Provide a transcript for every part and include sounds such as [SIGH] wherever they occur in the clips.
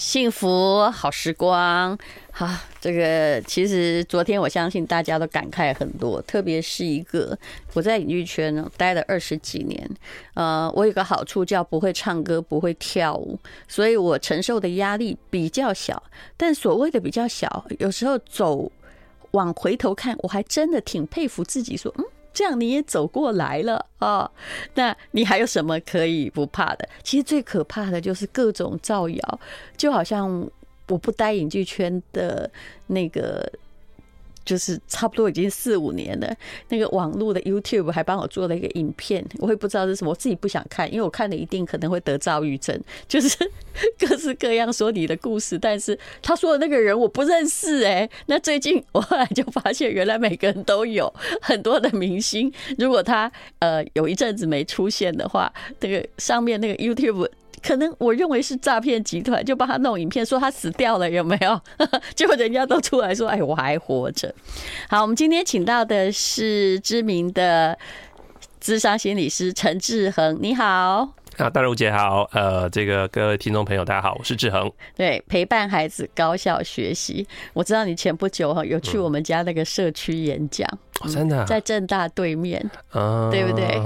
幸福好时光，好，这个其实昨天我相信大家都感慨很多，特别是一个我在影剧圈呢待了二十几年，呃，我有个好处叫不会唱歌，不会跳舞，所以我承受的压力比较小。但所谓的比较小，有时候走往回头看，我还真的挺佩服自己，说嗯。这样你也走过来了啊？那你还有什么可以不怕的？其实最可怕的就是各种造谣，就好像我不待影剧圈的那个。就是差不多已经四五年了，那个网络的 YouTube 还帮我做了一个影片，我也不知道是什么，我自己不想看，因为我看了一定可能会得躁郁症，[LAUGHS] 就是各式各样说你的故事，但是他说的那个人我不认识哎、那最近我后来就发现，原来每个人都有 [LAUGHS] 很多的明星，如果他呃有一阵子没出现的话，那个上面那个 YouTube。可能我认为是诈骗集团，就帮他弄影片，说他死掉了，有没有？[LAUGHS] 结果人家都出来说：“哎，我还活着。”好，我们今天请到的是知名的智商心理师陈志恒，你好。啊，[LAUGHS] 大如姐好，呃，这个各位听众朋友大家好，我是志恒。对，陪伴孩子高效学习，我知道你前不久哈有去我们家那个社区演讲，真的在正大对面，啊，对不对？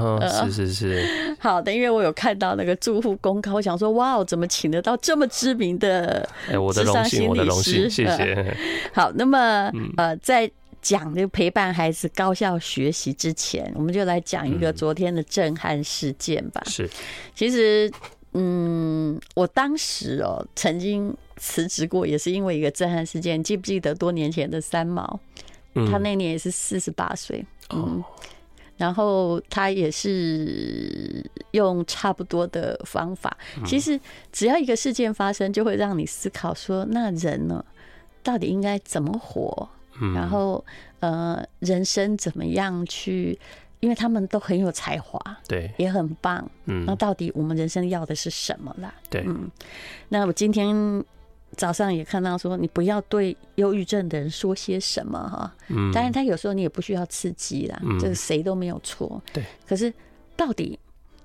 是是是。好的，因为我有看到那个住户公告，我想说，哇，我怎么请得到这么知名的咨商心理师？谢谢。好，那么呃，在。讲这个陪伴孩子高效学习之前，我们就来讲一个昨天的震撼事件吧。是，其实，嗯，我当时哦曾经辞职过，也是因为一个震撼事件。记不记得多年前的三毛？他那年也是四十八岁，嗯，然后他也是用差不多的方法。其实，只要一个事件发生，就会让你思考说，那人呢，到底应该怎么活？然后，呃，人生怎么样去？因为他们都很有才华，对，也很棒。嗯，那到底我们人生要的是什么啦？对，嗯。那我今天早上也看到说，你不要对忧郁症的人说些什么哈。嗯。当然，他有时候你也不需要刺激啦，这个谁都没有错。对。可是，到底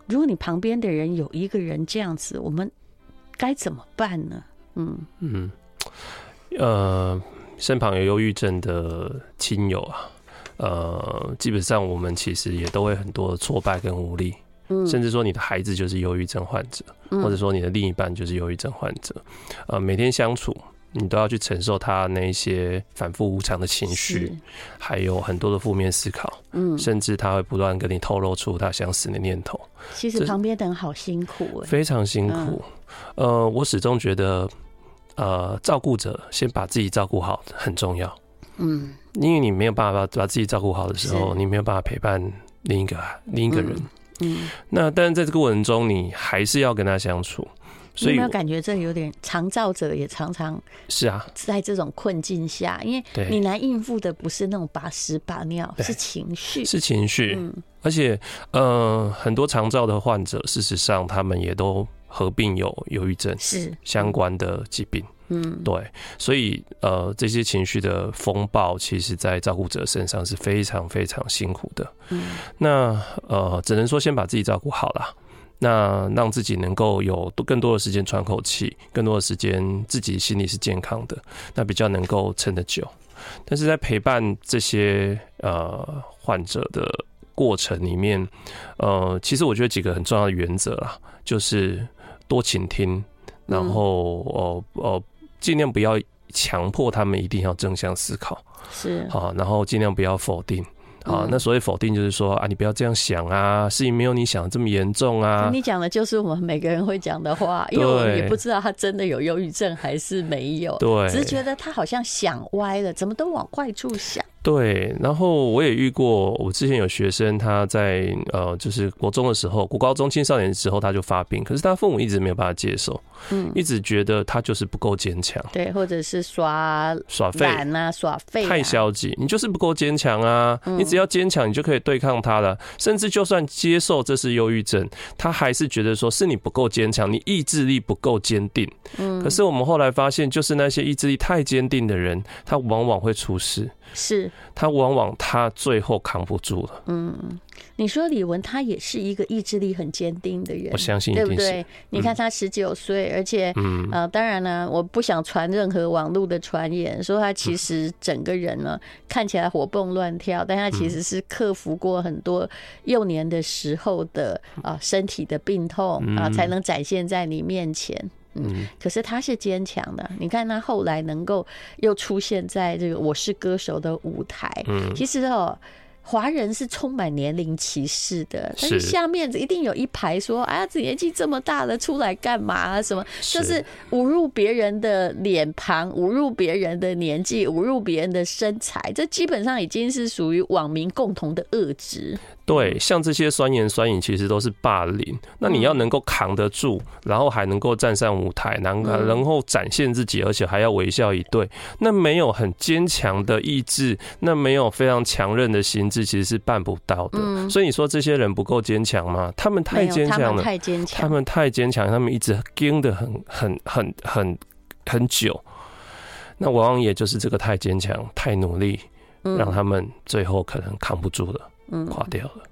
如果你旁边的人有一个人这样子，我们该怎么办呢？嗯嗯，呃。身旁有忧郁症的亲友啊，呃，基本上我们其实也都会很多挫败跟无力，嗯，甚至说你的孩子就是忧郁症患者，或者说你的另一半就是忧郁症患者，呃，每天相处你都要去承受他那些反复无常的情绪，还有很多的负面思考，嗯，甚至他会不断跟你透露出他想死的念头。其实旁边的人好辛苦，非常辛苦。呃，我始终觉得。呃，照顾者先把自己照顾好很重要。嗯，因为你没有办法把自己照顾好的时候，你没有办法陪伴另一个另一个人。嗯，那但是在这个过程中，你还是要跟他相处。所以有没有感觉这有点长照者也常常是啊，在这种困境下，因为你难应付的不是那种把屎把尿，是情绪，是情绪。嗯，而且呃，很多长照的患者，事实上他们也都。合并有忧郁症是相关的疾病，嗯，对，所以呃，这些情绪的风暴，其实在照顾者身上是非常非常辛苦的。嗯，那呃，只能说先把自己照顾好了，那让自己能够有更多的时间喘口气，更多的时间自己心里是健康的，那比较能够撑得久。但是在陪伴这些呃患者的过程里面，呃，其实我觉得几个很重要的原则啦，就是。多倾听，然后哦哦，尽量不要强迫他们一定要正向思考，是好，然后尽量不要否定。啊，那所谓否定就是说啊，你不要这样想啊，事情没有你想的这么严重啊。你讲的就是我们每个人会讲的话，因为我们也不知道他真的有忧郁症还是没有，对，只是觉得他好像想歪了，怎么都往坏处想。对，然后我也遇过，我之前有学生，他在呃，就是国中的时候，国高中青少年的时候他就发病，可是他父母一直没有办法接受，嗯，一直觉得他就是不够坚强，对，或者是耍耍废啊，耍废，太消极，你就是不够坚强啊，你只要坚强，你就可以对抗他了，甚至就算接受这是忧郁症，他还是觉得说是你不够坚强，你意志力不够坚定，嗯，可是我们后来发现，就是那些意志力太坚定的人，他往往会出事，是。他往往他最后扛不住了。嗯，你说李玟他也是一个意志力很坚定的人，我相信，对不对？你看他十九岁，而且，嗯，呃，当然呢，我不想传任何网络的传言，说他其实整个人呢看起来活蹦乱跳，但他其实是克服过很多幼年的时候的啊身体的病痛啊，才能展现在你面前。嗯，可是他是坚强的。你看他后来能够又出现在这个《我是歌手》的舞台，嗯，其实哦。华人是充满年龄歧视的，但是下面一定有一排说：“哎呀，这年纪这么大了，出来干嘛啊？什么？就是侮辱别人的脸庞，侮辱别人的年纪，侮辱别人的身材，这基本上已经是属于网民共同的恶质。”对，像这些酸言酸语，其实都是霸凌。那你要能够扛得住，然后还能够站上舞台，然后然后展现自己，而且还要微笑以对。那没有很坚强的意志，那没有非常强韧的心智，其实是办不到的。所以你说这些人不够坚强吗？他们太坚强了，太坚强，他们太坚强，他们一直盯得很很很很很久。那往往也就是这个太坚强、太努力，让他们最后可能扛不住了。嗯，垮掉了。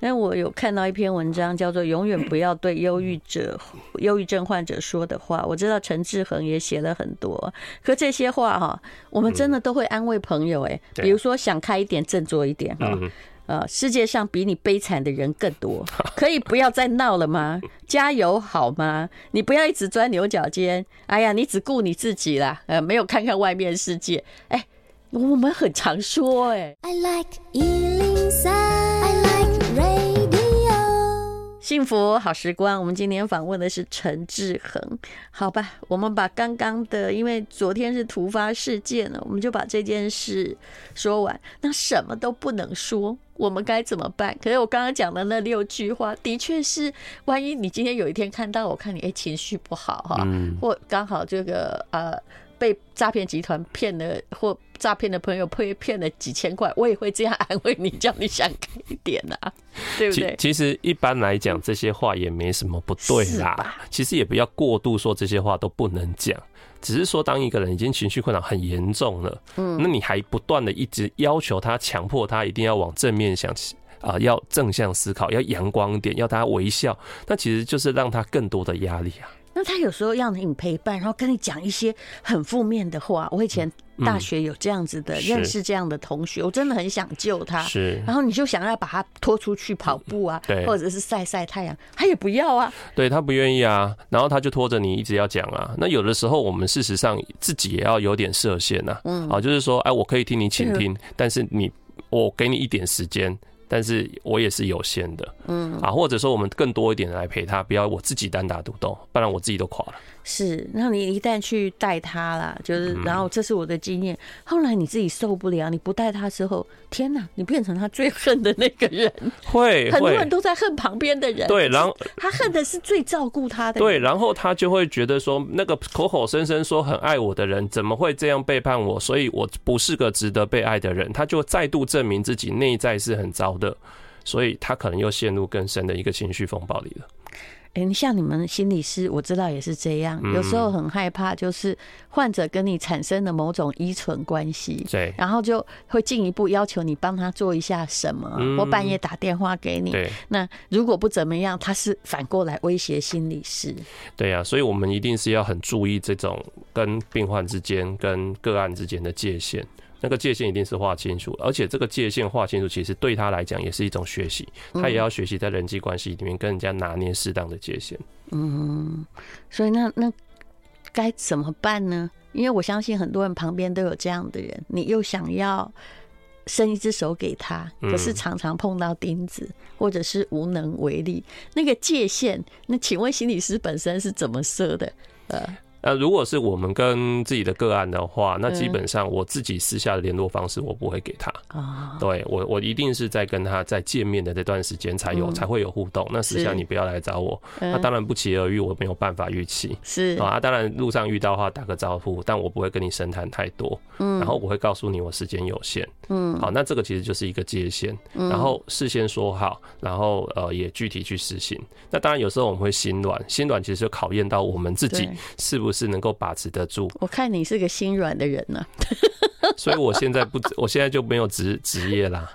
但我有看到一篇文章，叫做“永远不要对忧郁者、[CLEARS THROAT] 忧郁症患者说的话”。我知道陈志恒也写了很多，可这些话哈，我们真的都会安慰朋友哎。比如说，想开一点，振作一点哈。呃，世界上比你悲惨的人更多，[LAUGHS] 可以不要再闹了吗？加油好吗？你不要一直钻牛角尖。哎呀，你只顾你自己啦，呃，没有看看外面世界。哎。我们很常说，哎，I like 幸福好时光。我们今天访问的是陈志恒，好吧？我们把刚刚的，因为昨天是突发事件了，我们就把这件事说完。那什么都不能说，我们该怎么办？可是我刚刚讲的那六句话，的确是，万一你今天有一天看到，我看你哎情绪不好哈，或刚好这个呃。被诈骗集团骗了，或诈骗的朋友被骗了几千块，我也会这样安慰你，叫你想开一点啊，对不对？其实一般来讲，这些话也没什么不对啦。其实也不要过度说这些话都不能讲，只是说当一个人已经情绪困扰很严重了，嗯，那你还不断的一直要求他，强迫他一定要往正面想啊，要正向思考，要阳光点，要他微笑，那其实就是让他更多的压力啊。那他有时候要你陪伴，然后跟你讲一些很负面的话。我以前大学有这样子的、嗯、认识这样的同学，我真的很想救他。是，然后你就想要把他拖出去跑步啊，对，或者是晒晒太阳，他也不要啊。对，他不愿意啊，然后他就拖着你一直要讲啊。那有的时候我们事实上自己也要有点设限呐。嗯，啊，就是说，哎，我可以听你倾听，但是你，我给你一点时间。但是我也是有限的，嗯啊，或者说我们更多一点来陪他，不要我自己单打独斗，不然我自己都垮了。是，那你一旦去带他啦，就是，然后这是我的经验。后来你自己受不了，你不带他之后，天哪，你变成他最恨的那个人。[LAUGHS] 会，很多人都在恨旁边的人。对，然后他恨的是最照顾他的。对，然后他就会觉得说，那个口口声声说很爱我的人，怎么会这样背叛我？所以我不是个值得被爱的人。他就再度证明自己内在是很糟的，所以他可能又陷入更深的一个情绪风暴里了。哎，你像你们心理师，我知道也是这样。有时候很害怕，就是患者跟你产生了某种依存关系，对，然后就会进一步要求你帮他做一下什么。我半夜打电话给你，那如果不怎么样，他是反过来威胁心理师。对呀，所以我们一定是要很注意这种跟病患之间、跟个案之间的界限。那个界限一定是划清楚，而且这个界限划清楚，其实对他来讲也是一种学习，他也要学习在人际关系里面跟人家拿捏适当的界限。嗯，所以那那该怎么办呢？因为我相信很多人旁边都有这样的人，你又想要伸一只手给他，可是常常碰到钉子，或者是无能为力。那个界限，那请问心理师本身是怎么设的？呃。那如果是我们跟自己的个案的话，那基本上我自己私下的联络方式我不会给他。啊，对我我一定是在跟他在见面的这段时间才有才会有互动。那私下你不要来找我。那当然不期而遇，我没有办法预期。是啊，当然路上遇到的话打个招呼，但我不会跟你深谈太多。嗯，然后我会告诉你我时间有限。嗯，好，那这个其实就是一个界限。然后事先说好，然后呃也具体去实行。那当然有时候我们会心软，心软其实就考验到我们自己是不是。是能够把持得住。我看你是个心软的人呢、啊。[LAUGHS] 所以我现在不，我现在就没有职职业啦。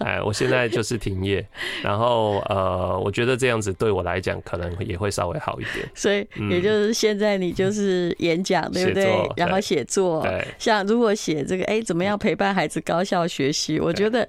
哎，我现在就是停业，然后呃，我觉得这样子对我来讲可能也会稍微好一点。所以也就是现在你就是演讲，对不对？然后写作，对，像如果写这个，哎，怎么样陪伴孩子高效学习？我觉得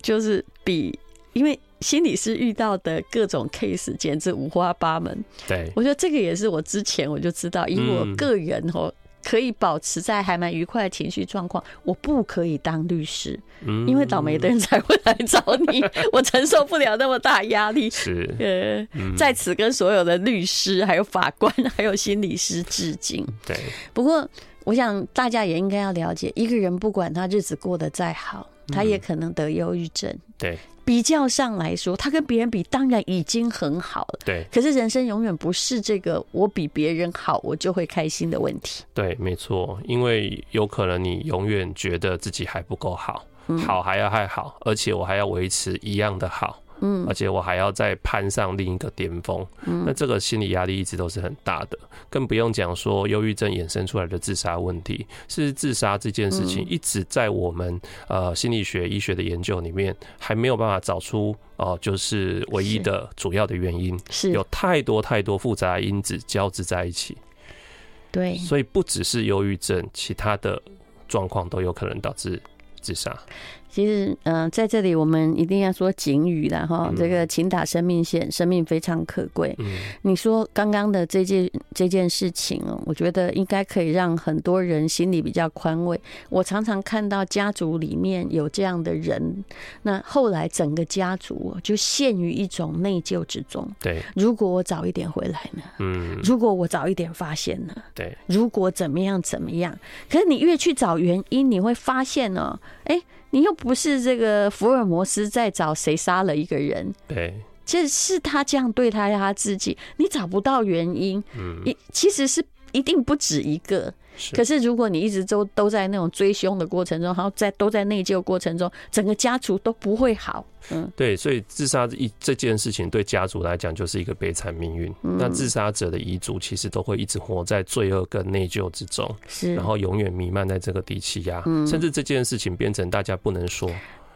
就是比，因为心理师遇到的各种 case 简直五花八门。对，我觉得这个也是我之前我就知道，以我个人哦。可以保持在还蛮愉快的情绪状况，我不可以当律师，因为倒霉的人才会来找你，[LAUGHS] 我承受不了那么大压力。是，呃，在此跟所有的律师、还有法官、还有心理师致敬。对，不过我想大家也应该要了解，一个人不管他日子过得再好，他也可能得忧郁症。对。比较上来说，他跟别人比，当然已经很好了。对，可是人生永远不是这个我比别人好，我就会开心的问题。对，没错，因为有可能你永远觉得自己还不够好，好还要还好，而且我还要维持一样的好。嗯，而且我还要再攀上另一个巅峰，嗯，那这个心理压力一直都是很大的，更不用讲说忧郁症衍生出来的自杀问题。是自杀这件事情一直在我们呃心理学医学的研究里面还没有办法找出哦，就是唯一的主要的原因，是。有太多太多复杂的因子交织在一起。对，所以不只是忧郁症，其他的状况都有可能导致自杀。其实，嗯、呃，在这里我们一定要说警语了哈。这个，请打生命线，生命非常可贵。嗯你说刚刚的这件这件事情哦，我觉得应该可以让很多人心里比较宽慰。我常常看到家族里面有这样的人，那后来整个家族就陷于一种内疚之中。对，如果我早一点回来呢？嗯，如果我早一点发现呢？对，如果怎么样怎么样？可是你越去找原因，你会发现呢，哎。你又不是这个福尔摩斯在找谁杀了一个人，对，这是他这样对他他自己，你找不到原因，嗯，你其实是一定不止一个。可是，如果你一直都都在那种追凶的过程中，然后在都在内疚过程中，整个家族都不会好。嗯，对，所以自杀一这件事情对家族来讲就是一个悲惨命运。那自杀者的遗族其实都会一直活在罪恶跟内疚之中，是，然后永远弥漫在这个低气压，甚至这件事情变成大家不能说。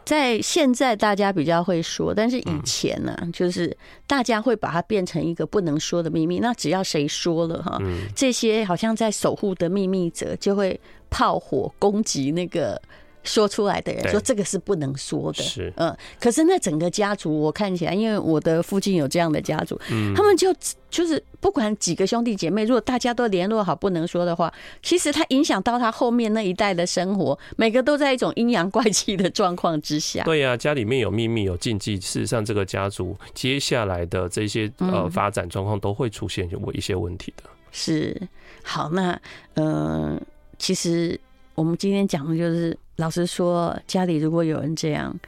在现在大家比较会说，但是以前呢、啊，就是大家会把它变成一个不能说的秘密。那只要谁说了哈，这些好像在守护的秘密者就会炮火攻击那个。说出来的人说这个是不能说的，是嗯，可是那整个家族我看起来，因为我的附近有这样的家族，他们就就是不管几个兄弟姐妹，如果大家都联络好不能说的话，其实他影响到他后面那一代的生活，每个都在一种阴阳怪气的状况之下。对呀，家里面有秘密有禁忌，事实上这个家族接下来的这些呃发展状况都会出现有一些问题的。是好，那嗯，其实我们今天讲的就是。老实说，家里如果有人这样，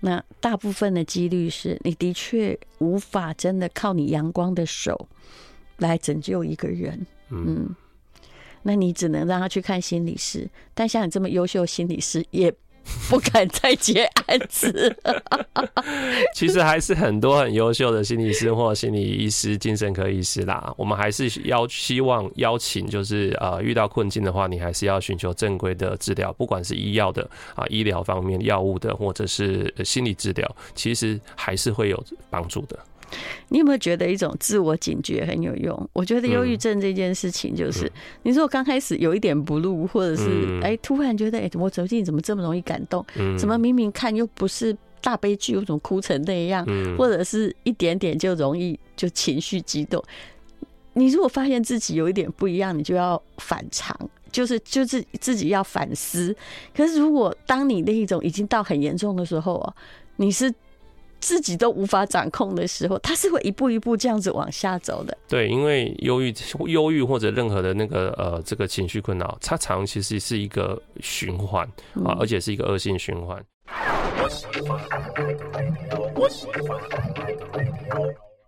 那大部分的几率是你的确无法真的靠你阳光的手来拯救一个人。嗯，那你只能让他去看心理师。但像你这么优秀心理师，也 [LAUGHS] 不敢再接案子。[LAUGHS] 其实还是很多很优秀的心理师或心理医师、精神科医师啦。我们还是要希望邀请，就是呃遇到困境的话，你还是要寻求正规的治疗，不管是医药的啊医疗方面药物的，或者是心理治疗，其实还是会有帮助的。你有没有觉得一种自我警觉很有用？我觉得忧郁症这件事情，就是你说刚开始有一点 blue，或者是哎突然觉得哎我最近怎么这么容易感动？怎么明明看又不是大悲剧，又怎么哭成那样？或者是一点点就容易就情绪激动？你如果发现自己有一点不一样，你就要反常，就是就是自己要反思。可是如果当你那一种已经到很严重的时候啊，你是。自己都无法掌控的时候，他是会一步一步这样子往下走的。对，因为忧郁、忧郁或者任何的那个呃这个情绪困扰，它常其实是一个循环啊，而且是一个恶性循环。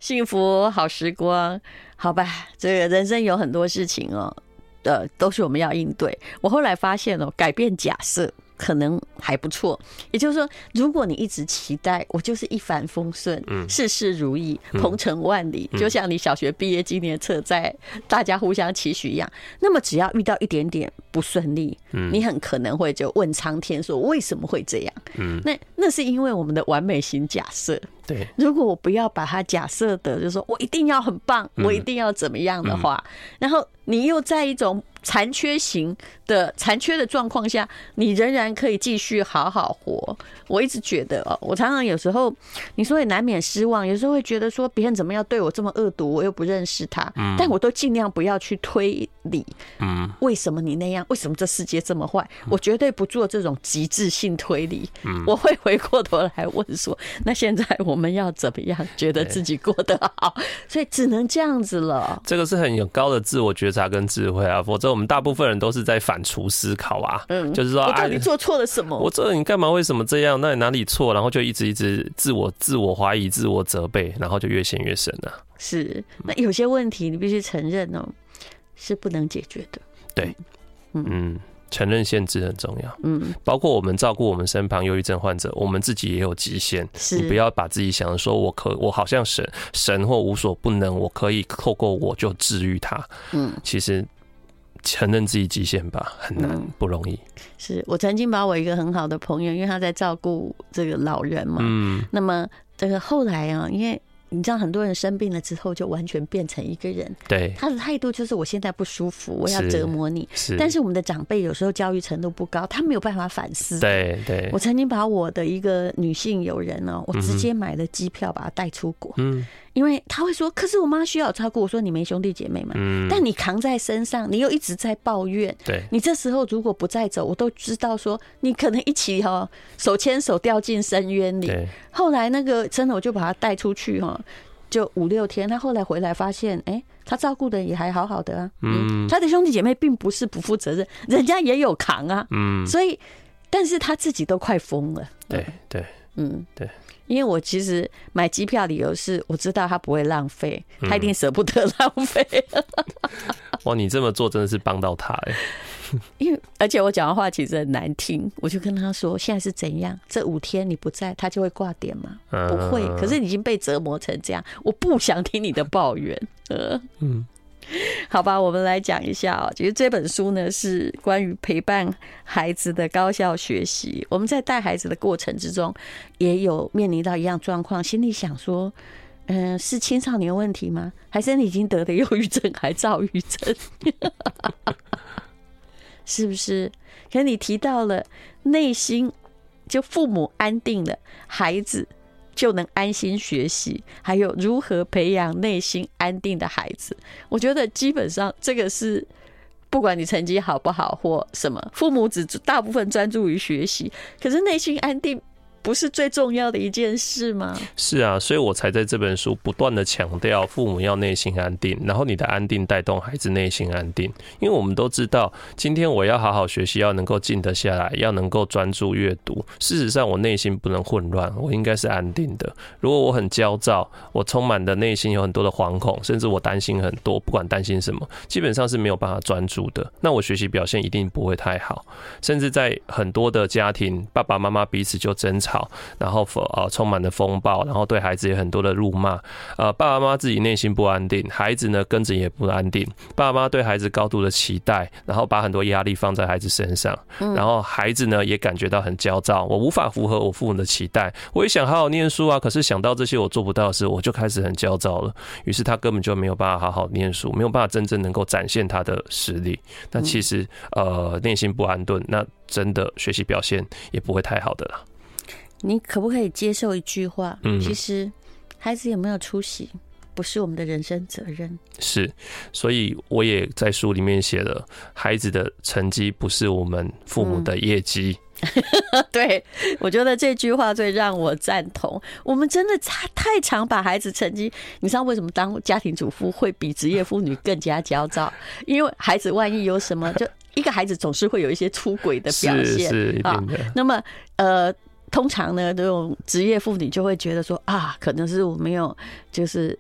幸福好时光，好吧，这个人生有很多事情哦，呃，都是我们要应对。我后来发现哦，改变假设。可能还不错。也就是说，如果你一直期待我就是一帆风顺，嗯，事事如意，鹏程万里，就像你小学毕业纪念册在大家互相期许一样，那么只要遇到一点点不顺利，嗯，你很可能会就问苍天说为什么会这样？嗯，那那是因为我们的完美型假设。对，如果我不要把它假设的，就是说我一定要很棒，我一定要怎么样的话，然后你又在一种。残缺型的残缺的状况下，你仍然可以继续好好活。我一直觉得哦，我常常有时候你说也难免失望，有时候会觉得说别人怎么样对我这么恶毒，我又不认识他，但我都尽量不要去推理，嗯，为什么你那样？为什么这世界这么坏？我绝对不做这种极致性推理。我会回过头来问说，那现在我们要怎么样觉得自己过得好？所以只能这样子了。这个是很有高的自我觉察跟智慧啊，否则。我们大部分人都是在反刍思考啊，嗯，就是说，我到底做错了什么？我做了你干嘛？为什么这样？那你哪里错？然后就一直一直自我自我怀疑、自我责备，然后就越陷越深了。是，那有些问题你必须承认哦，是不能解决的。对，嗯，承认限制很重要。嗯，包括我们照顾我们身旁忧郁症患者，我们自己也有极限。是，你不要把自己想的说我可我好像神神或无所不能，我可以透过我就治愈他。嗯，其实。承认自己极限吧，很难，不容易。嗯、是我曾经把我一个很好的朋友，因为他在照顾这个老人嘛，嗯，那么这个后来啊，因为。你知道很多人生病了之后就完全变成一个人，对他的态度就是我现在不舒服，我要折磨你。是，但是我们的长辈有时候教育程度不高，他没有办法反思。对对，我曾经把我的一个女性友人呢，我直接买了机票把她带出国。嗯，因为他会说，可是我妈需要照顾。我说你没兄弟姐妹嘛，嗯，但你扛在身上，你又一直在抱怨。对，你这时候如果不再走，我都知道说你可能一起哈手牵手掉进深渊里。对，后来那个真的我就把他带出去哈。就五六天，他后来回来发现，哎、欸，他照顾的也还好好的啊。嗯，他的兄弟姐妹并不是不负责任，人家也有扛啊。嗯，所以，但是他自己都快疯了。对对，嗯对，因为我其实买机票理由是，我知道他不会浪费，他一定舍不得浪费。[LAUGHS] 哇，你这么做真的是帮到他哎。[LAUGHS] 因为而且我讲的话其实很难听，我就跟他说，现在是怎样？这五天你不在，他就会挂点吗？不会。可是你已经被折磨成这样，我不想听你的抱怨。[LAUGHS] 呃，嗯，[LAUGHS] 好吧，我们来讲一下啊。其实这本书呢是关于陪伴孩子的高效学习。我们在带孩子的过程之中，也有面临到一样状况，心里想说，嗯，是青少年问题吗？还是你已经得的忧郁症，还躁郁症？[LAUGHS] 是不是？可你提到了内心，就父母安定了，孩子就能安心学习。还有如何培养内心安定的孩子？我觉得基本上这个是，不管你成绩好不好或什么，父母只大部分专注于学习，可是内心安定。不是最重要的一件事吗？是啊，所以我才在这本书不断的强调，父母要内心安定，然后你的安定带动孩子内心安定。因为我们都知道，今天我要好好学习，要能够静得下来，要能够专注阅读。事实上，我内心不能混乱，我应该是安定的。如果我很焦躁，我充满的内心有很多的惶恐，甚至我担心很多，不管担心什么，基本上是没有办法专注的。那我学习表现一定不会太好，甚至在很多的家庭，爸爸妈妈彼此就争吵。好，然后呃充满了风暴，然后对孩子也很多的辱骂，呃爸爸妈妈自己内心不安定，孩子呢跟着也不安定，爸爸妈妈对孩子高度的期待，然后把很多压力放在孩子身上，然后孩子呢也感觉到很焦躁，我无法符合我父母的期待，我也想好好念书啊，可是想到这些我做不到的时候，我就开始很焦躁了，于是他根本就没有办法好好念书，没有办法真正能够展现他的实力，那其实呃内心不安顿，那真的学习表现也不会太好的啦。你可不可以接受一句话？嗯，其实孩子有没有出息，不是我们的人生责任。是，所以我也在书里面写了，孩子的成绩不是我们父母的业绩。嗯、[LAUGHS] 对，我觉得这句话最让我赞同。我们真的太太常把孩子成绩，你知道为什么当家庭主妇会比职业妇女更加焦躁？[LAUGHS] 因为孩子万一有什么，就一个孩子总是会有一些出轨的表现，是，是一定的。那么，呃。通常呢，这种职业妇女就会觉得说啊，可能是我没有，就是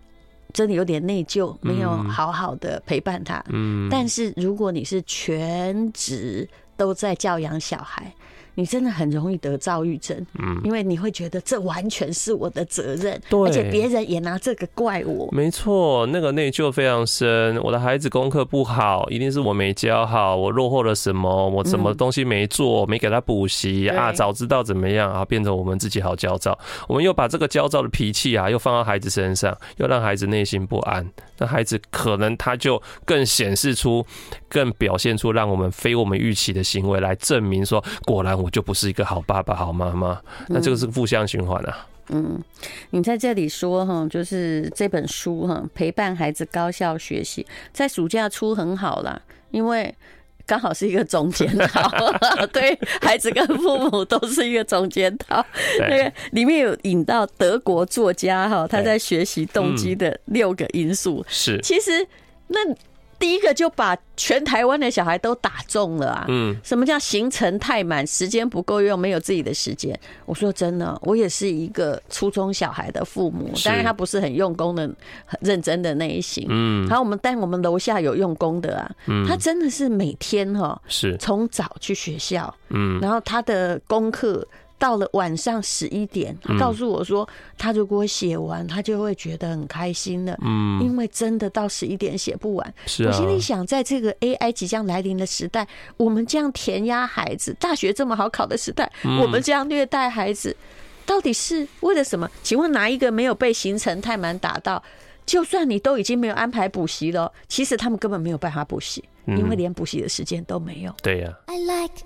真的有点内疚，没有好好的陪伴他。嗯，但是如果你是全职都在教养小孩，你真的很容易得躁郁症。嗯，因为你会觉得这完全是我的责任，对，而且别人也拿这个怪我。没错，那个内疚非常深。我的孩子功课不好，一定是我没教好，我落后了什么？我什么东西没做？没给他补习啊？早知道怎么样啊？变成我们自己好焦躁。我们又把这个焦躁的脾气啊，又放到孩子身上，又让孩子内心不安。那孩子可能他就更显示出、更表现出让我们非我们预期的行为，来证明说，果然我就不是一个好爸爸、好妈妈。那这个是负向循环啊。嗯，你在这里说哈，就是这本书哈，陪伴孩子高效学习，在暑假出很好啦，因为刚好是一个总检讨，[LAUGHS] 对孩子跟父母都是一个总检讨。那个里面有引到德国作家哈，他在学习动机的六个因素，是其实那。第一个就把全台湾的小孩都打中了啊！嗯，什么叫行程太满，时间不够用，没有自己的时间？我说真的，我也是一个初中小孩的父母，当然他不是很用功的、很认真的那一型。嗯，然后我们但我们楼下有用功的啊，他真的是每天哈是从早去学校，嗯，然后他的功课。到了晚上十一点，他告诉我说，他如果写完，他就会觉得很开心了。嗯，因为真的到十一点写不完。是啊。我心里想，在这个 AI 即将来临的时代，我们这样填压孩子，大学这么好考的时代，我们这样虐待孩子，到底是为了什么？请问哪一个没有被行程太满打到？就算你都已经没有安排补习了，其实他们根本没有办法补习，因为连补习的时间都没有。对呀。I like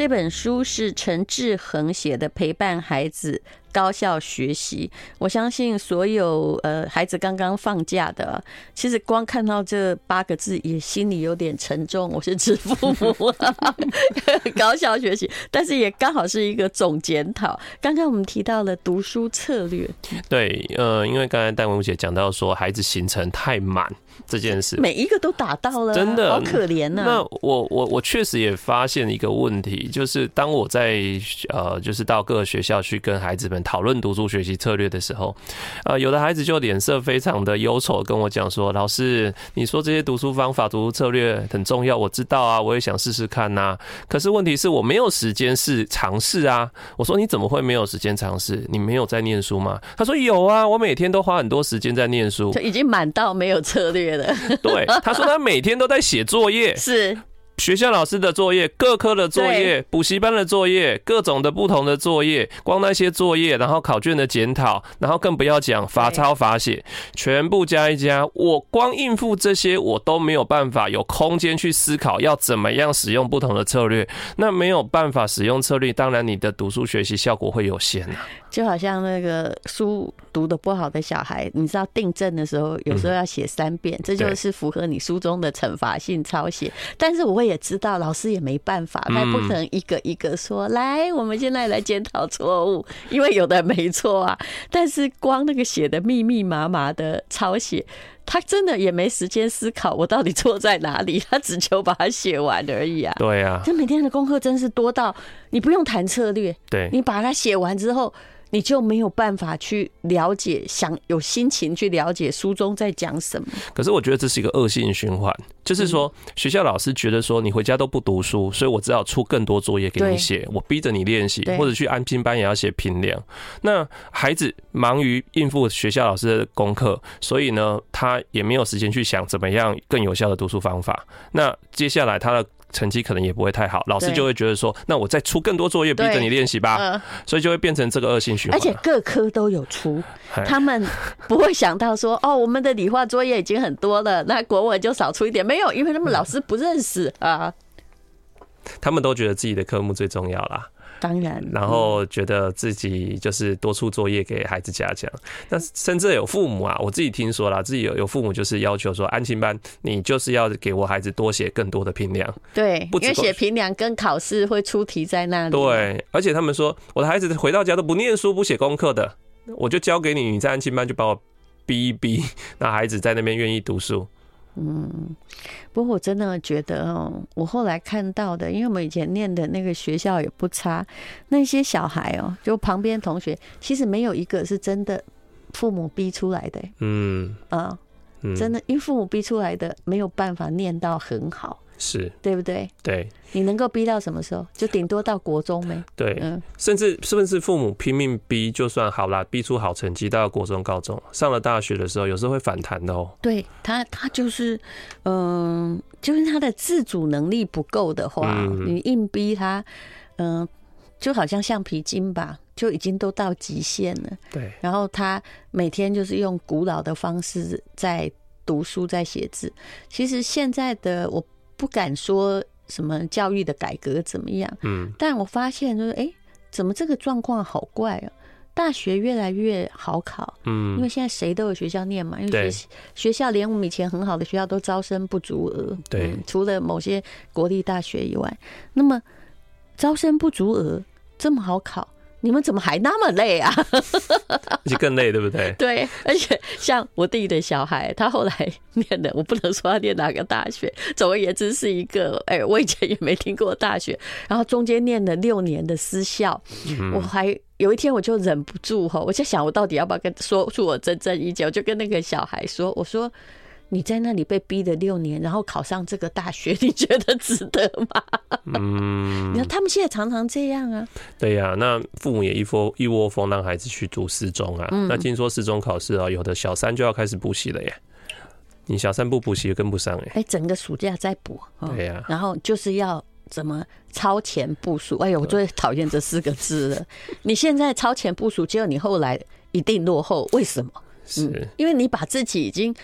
这本书是陈志恒写的，陪伴孩子高效学习。我相信所有呃孩子刚刚放假的，其实光看到这八个字也心里有点沉重。我是指父母高效学习，但是也刚好是一个总检讨。刚刚我们提到了读书策略，对，呃，因为刚才戴文姐讲到说孩子行程太满。这件事每一个都打到了，真的好可怜呐。那我我我确实也发现一个问题，就是当我在呃，就是到各个学校去跟孩子们讨论读书学习策略的时候，呃，有的孩子就脸色非常的忧愁，跟我讲说：“老师，你说这些读书方法、读书策略很重要，我知道啊，我也想试试看呐。可是问题是我没有时间试尝试啊。”我说：“你怎么会没有时间尝试？你没有在念书吗？”他说：“有啊，我每天都花很多时间在念书。”就已经满到没有策略了。对，他说他每天都在写作业，[LAUGHS] 是。学校老师的作业、各科的作业、补习班的作业、各种的不同的作业，光那些作业，然后考卷的检讨，然后更不要讲罚抄、罚写，全部加一加，我光应付这些，我都没有办法有空间去思考要怎么样使用不同的策略。那没有办法使用策略，当然你的读书学习效果会有限啊。就好像那个书读的不好的小孩，你知道订正的时候，有时候要写三遍，这就是符合你书中的惩罚性抄写。但是我会。也知道老师也没办法，他不可能一个一个说，来，我们现在来检讨错误，因为有的没错啊。[LAUGHS] 但是光那个写的密密麻麻的抄写，他真的也没时间思考我到底错在哪里，[LAUGHS] 他只求把它写完而已啊。对啊，这每天的功课真是多到你不用谈策略，对，你把它写完之后。你就没有办法去了解，想有心情去了解书中在讲什么。可是我觉得这是一个恶性循环，就是说学校老师觉得说你回家都不读书，所以我只好出更多作业给你写，我逼着你练习，或者去安拼班也要写评量。那孩子忙于应付学校老师的功课，所以呢，他也没有时间去想怎么样更有效的读书方法。那接下来他的。成绩可能也不会太好，老师就会觉得说，那我再出更多作业逼着你练习吧，所以就会变成这个恶性循环。而且各科都有出，他们不会想到说，哦，我们的理化作业已经很多了，那国文就少出一点。没有，因为他们老师不认识啊。他们都觉得自己的科目最重要啦。当然，然后觉得自己就是多出作业给孩子加强。那甚至有父母啊，我自己听说了，自己有有父母就是要求说，安亲班你就是要给我孩子多写更多的评量。对，因为写评量跟考试会出题在那里。对，而且他们说，我的孩子回到家都不念书、不写功课的，我就交给你，你在安亲班就把我逼一逼，那孩子在那边愿意读书。嗯，不过我真的觉得哦，我后来看到的，因为我们以前念的那个学校也不差，那些小孩哦，就旁边同学，其实没有一个是真的父母逼出来的。嗯啊，真的，因为父母逼出来的没有办法念到很好。是对不对？对，你能够逼到什么时候？就顶多到国中没？对，嗯，甚至是不是父母拼命逼就算好啦，逼出好成绩，到国中、高中，上了大学的时候，有时候会反弹的哦。对他，他就是，嗯、呃，就是他的自主能力不够的话，嗯、你硬逼他，嗯、呃，就好像橡皮筋吧，就已经都到极限了。对，然后他每天就是用古老的方式在。读书在写字，其实现在的我不敢说什么教育的改革怎么样，嗯，但我发现就是，哎，怎么这个状况好怪啊？大学越来越好考，嗯，因为现在谁都有学校念嘛，因为学学校连我们以前很好的学校都招生不足额，对，除了某些国立大学以外，那么招生不足额这么好考。你们怎么还那么累啊？[LAUGHS] 而且更累，对不对？[LAUGHS] 对，而且像我弟的小孩，他后来念的，我不能说他念哪个大学。总而言之，是一个哎，我以前也没听过大学。然后中间念了六年的私校，我还有一天我就忍不住哈，我就想我到底要不要跟说出我真正意见？我就跟那个小孩说，我说。你在那里被逼了六年，然后考上这个大学，[LAUGHS] 你觉得值得吗？嗯，你看他们现在常常这样啊。对呀、啊，那父母也一窝一窝蜂让孩子去读四中啊。嗯、那听说四中考试啊，有的小三就要开始补习了耶。你小三不补习跟不上哎。哎，整个暑假在补。对呀、啊。然后就是要怎么超前部署？哎呦，我最讨厌这四个字了。你现在超前部署，结果你后来一定落后，为什么？是、嗯、因为你把自己已经。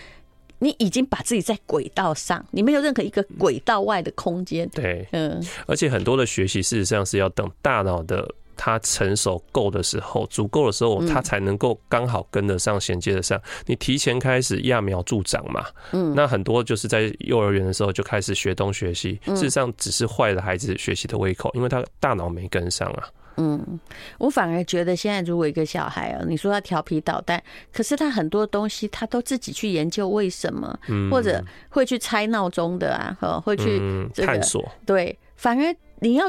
你已经把自己在轨道上，你没有任何一个轨道外的空间。对，嗯，而且很多的学习事实上是要等大脑的它成熟够的时候，足够的时候，它才能够刚好跟得上、衔接得上。你提前开始揠苗助长嘛，嗯，那很多就是在幼儿园的时候就开始学东学西，事实上只是坏了孩子学习的胃口，因为他大脑没跟上啊。嗯，我反而觉得现在如果一个小孩啊，你说他调皮捣蛋，可是他很多东西他都自己去研究为什么，或者会去猜闹钟的啊，哈，会去探索。对，反而你要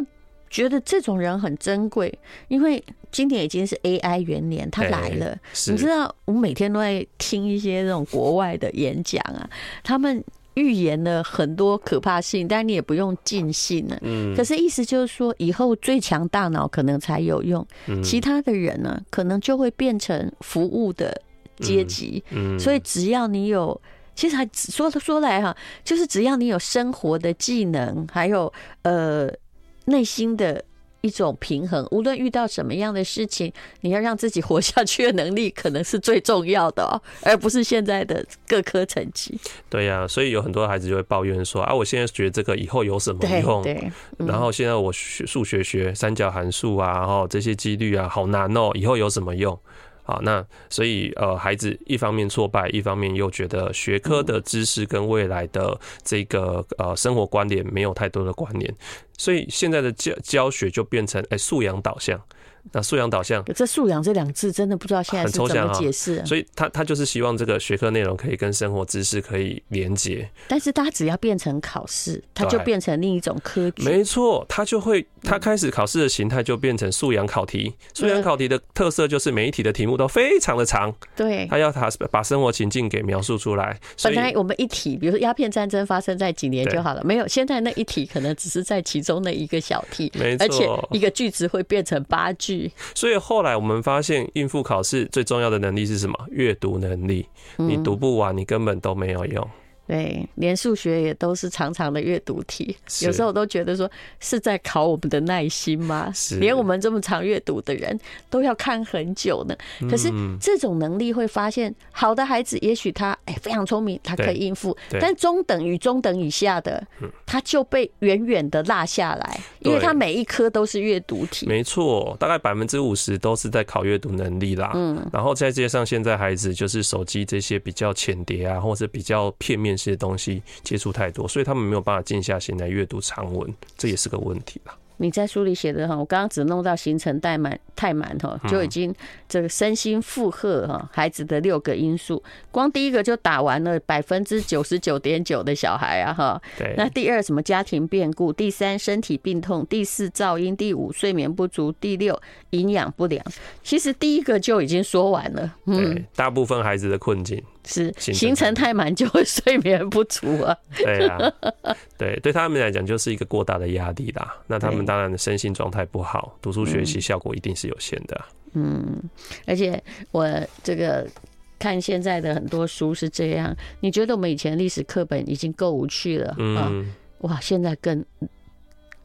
觉得这种人很珍贵，因为今年已经是 AI 元年，他来了。你知道，我每天都在听一些这种国外的演讲啊，他们。预言了很多可怕性，但你也不用尽信了。嗯，可是意思就是说，以后最强大脑可能才有用，其他的人呢，可能就会变成服务的阶级。嗯，所以只要你有，其实还说说来哈，就是只要你有生活的技能，还有呃内心的。一种平衡，无论遇到什么样的事情，你要让自己活下去的能力，可能是最重要的哦，[LAUGHS] 而不是现在的各科成绩。对呀，所以有很多孩子就会抱怨说：“啊，我现在学这个以后有什么用？”对，然后现在我学数学学三角函数啊，然后这些几率啊，好难哦，以后有什么用？好，那所以呃，孩子一方面挫败，一方面又觉得学科的知识跟未来的这个呃生活关联没有太多的关联，所以现在的教教学就变成哎素养导向。那素养导向，这素养这两字真的不知道现在是怎么解释。所以他他就是希望这个学科内容可以跟生活知识可以连接。但是他只要变成考试，他就变成另一种科举。没错，他就会他开始考试的形态就变成素养考题。素养考题的特色就是每一题的题目都非常的长。对，他要他把生活情境给描述出来。本来我们一题，比如说鸦片战争发生在几年就好了，没有，现在那一题可能只是在其中的一个小题，没错，而且一个句子会变成八句。所以后来我们发现，应付考试最重要的能力是什么？阅读能力。你读不完，你根本都没有用。对，连数学也都是长长的阅读题，有时候我都觉得说是在考我们的耐心吗？连我们这么长阅读的人都要看很久呢。可是这种能力会发现，好的孩子也许他哎非常聪明，他可以应付，但中等与中等以下的，他就被远远的落下来，因为他每一科都是阅读题。没错，大概百分之五十都是在考阅读能力啦。嗯，然后再加上现在孩子就是手机这些比较浅碟啊，或者比较片面。这些东西接触太多，所以他们没有办法静下心来阅读长文，这也是个问题啦。你在书里写的哈，我刚刚只弄到行程太满太满哈，就已经这个身心负荷哈，孩子的六个因素，光第一个就打完了百分之九十九点九的小孩啊哈。对。那第二什么家庭变故，第三身体病痛，第四噪音，第五睡眠不足，第六营养不良。其实第一个就已经说完了。对，大部分孩子的困境。是行程太满就会睡眠不足啊。[LAUGHS] 对啊，对，对他们来讲就是一个过大的压力啦。那他们当然身心状态不好，读书学习效果一定是有限的啊。嗯，而且我这个看现在的很多书是这样，你觉得我们以前历史课本已经够无趣了，嗯，哇，现在更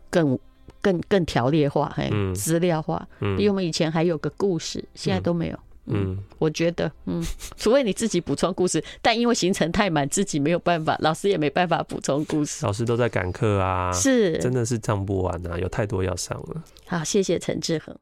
更更更条列化，还有资料化，比我们以前还有个故事，现在都没有。嗯，我觉得，嗯，除非你自己补充故事，但因为行程太满，自己没有办法，老师也没办法补充故事。老师都在赶课啊，是，真的是上不完啊，有太多要上了。好，谢谢陈志恒。